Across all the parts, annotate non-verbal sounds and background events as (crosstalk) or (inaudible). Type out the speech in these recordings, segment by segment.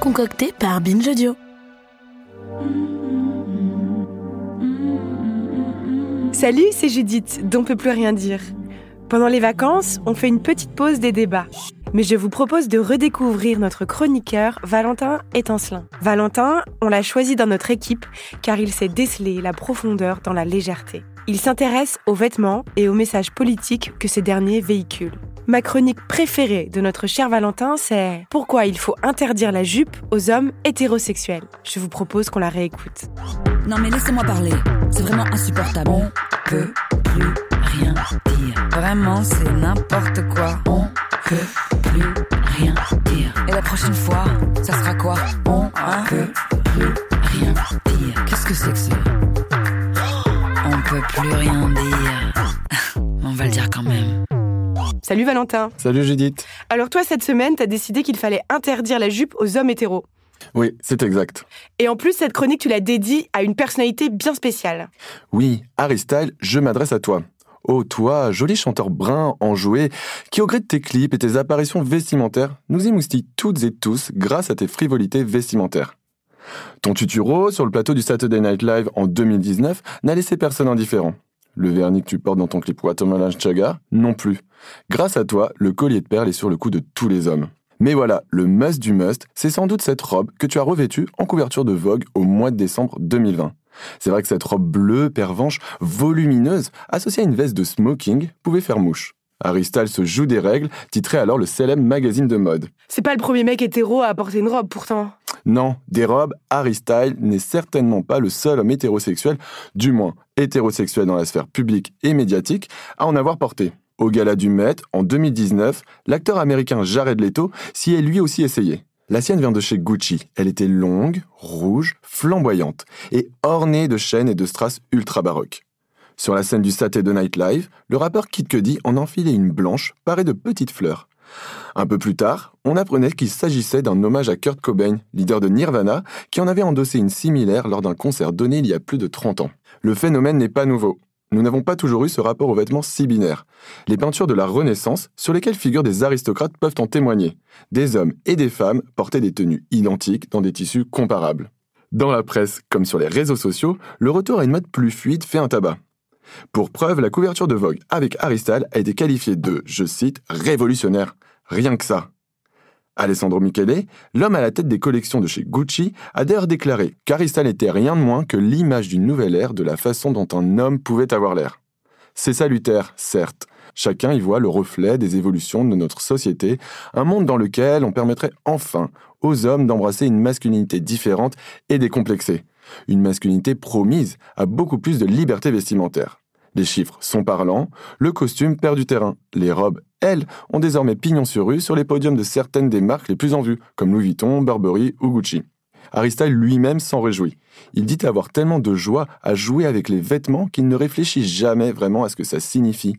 concocté par Binge. Salut, c'est Judith, dont peut plus rien dire. Pendant les vacances, on fait une petite pause des débats. Mais je vous propose de redécouvrir notre chroniqueur Valentin Étancelin. Valentin, on l'a choisi dans notre équipe car il sait déceler la profondeur dans la légèreté. Il s'intéresse aux vêtements et aux messages politiques que ces derniers véhiculent. Ma chronique préférée de notre cher Valentin, c'est Pourquoi il faut interdire la jupe aux hommes hétérosexuels? Je vous propose qu'on la réécoute. Non mais laissez-moi parler, c'est vraiment insupportable. On peut plus rien dire. Vraiment, c'est n'importe quoi. On peut plus rien dire. Et la prochaine fois, ça sera quoi? Plus rien dire. (laughs) On va le dire quand même. Salut Valentin. Salut Judith. Alors toi, cette semaine, t'as décidé qu'il fallait interdire la jupe aux hommes hétéros. Oui, c'est exact. Et en plus, cette chronique, tu l'as dédiée à une personnalité bien spéciale. Oui, Harry Style, je m'adresse à toi. Oh, toi, joli chanteur brun, enjoué, qui au gré de tes clips et tes apparitions vestimentaires, nous émoustille toutes et tous grâce à tes frivolités vestimentaires. Ton tuturo sur le plateau du Saturday Night Live en 2019 n'a laissé personne indifférent. Le vernis que tu portes dans ton clip Watermelon Sugar, non plus. Grâce à toi, le collier de perles est sur le cou de tous les hommes. Mais voilà, le must du must, c'est sans doute cette robe que tu as revêtue en couverture de Vogue au mois de décembre 2020. C'est vrai que cette robe bleue, pervenche, volumineuse, associée à une veste de smoking, pouvait faire mouche. Harry Styles se joue des règles, titrait alors le célèbre magazine de mode. C'est pas le premier mec hétéro à porter une robe pourtant. Non, des robes, Harry Styles n'est certainement pas le seul homme hétérosexuel, du moins hétérosexuel dans la sphère publique et médiatique, à en avoir porté. Au gala du Met, en 2019, l'acteur américain Jared Leto s'y est lui aussi essayé. La sienne vient de chez Gucci. Elle était longue, rouge, flamboyante et ornée de chaînes et de strass ultra baroques. Sur la scène du Saturday Night Live, le rappeur Kid Cudi en enfilait une blanche parée de petites fleurs. Un peu plus tard, on apprenait qu'il s'agissait d'un hommage à Kurt Cobain, leader de Nirvana, qui en avait endossé une similaire lors d'un concert donné il y a plus de 30 ans. Le phénomène n'est pas nouveau. Nous n'avons pas toujours eu ce rapport aux vêtements si binaire. Les peintures de la Renaissance, sur lesquelles figurent des aristocrates, peuvent en témoigner. Des hommes et des femmes portaient des tenues identiques dans des tissus comparables. Dans la presse, comme sur les réseaux sociaux, le retour à une mode plus fluide fait un tabac. Pour preuve, la couverture de Vogue avec Aristal a été qualifiée de, je cite, révolutionnaire. Rien que ça. Alessandro Michele, l'homme à la tête des collections de chez Gucci, a d'ailleurs déclaré qu'Aristal n'était rien de moins que l'image d'une nouvelle ère de la façon dont un homme pouvait avoir l'air. C'est salutaire, certes. Chacun y voit le reflet des évolutions de notre société, un monde dans lequel on permettrait enfin aux hommes d'embrasser une masculinité différente et décomplexée. Une masculinité promise à beaucoup plus de liberté vestimentaire. Les chiffres sont parlants, le costume perd du terrain. Les robes, elles, ont désormais pignon sur rue sur les podiums de certaines des marques les plus en vue, comme Louis Vuitton, Burberry ou Gucci. Harry Styles lui-même s'en réjouit. Il dit avoir tellement de joie à jouer avec les vêtements qu'il ne réfléchit jamais vraiment à ce que ça signifie.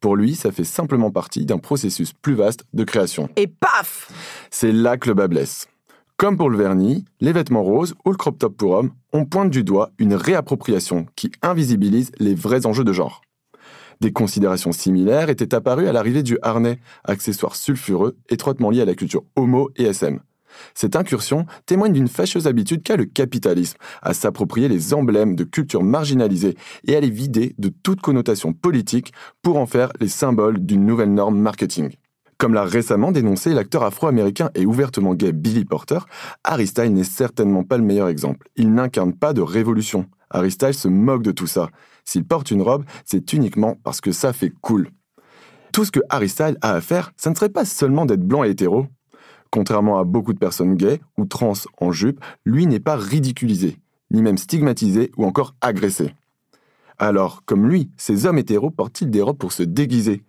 Pour lui, ça fait simplement partie d'un processus plus vaste de création. Et paf C'est là que le bas blesse. Comme pour le vernis, les vêtements roses ou le crop top pour hommes, on pointe du doigt une réappropriation qui invisibilise les vrais enjeux de genre. Des considérations similaires étaient apparues à l'arrivée du harnais, accessoire sulfureux étroitement lié à la culture homo et SM. Cette incursion témoigne d'une fâcheuse habitude qu'a le capitalisme à s'approprier les emblèmes de cultures marginalisées et à les vider de toute connotation politique pour en faire les symboles d'une nouvelle norme marketing. Comme l'a récemment dénoncé l'acteur afro-américain et ouvertement gay Billy Porter, Harry n'est certainement pas le meilleur exemple. Il n'incarne pas de révolution. Harry se moque de tout ça. S'il porte une robe, c'est uniquement parce que ça fait cool. Tout ce que Harry a à faire, ça ne serait pas seulement d'être blanc et hétéro. Contrairement à beaucoup de personnes gays ou trans en jupe, lui n'est pas ridiculisé, ni même stigmatisé ou encore agressé. Alors, comme lui, ces hommes hétéros portent-ils des robes pour se déguiser?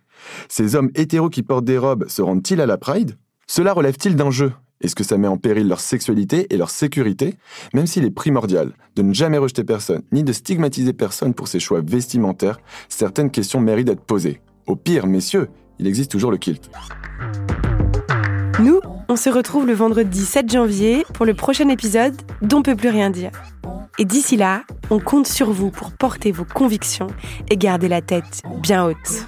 Ces hommes hétéros qui portent des robes se rendent-ils à la Pride? Cela relève-t-il d'un jeu? Est-ce que ça met en péril leur sexualité et leur sécurité? Même s'il est primordial de ne jamais rejeter personne, ni de stigmatiser personne pour ses choix vestimentaires, certaines questions méritent d'être posées. Au pire, messieurs, il existe toujours le kilt. Nous, on se retrouve le vendredi 7 janvier pour le prochain épisode d'On peut plus rien dire. Et d'ici là, on compte sur vous pour porter vos convictions et garder la tête bien haute.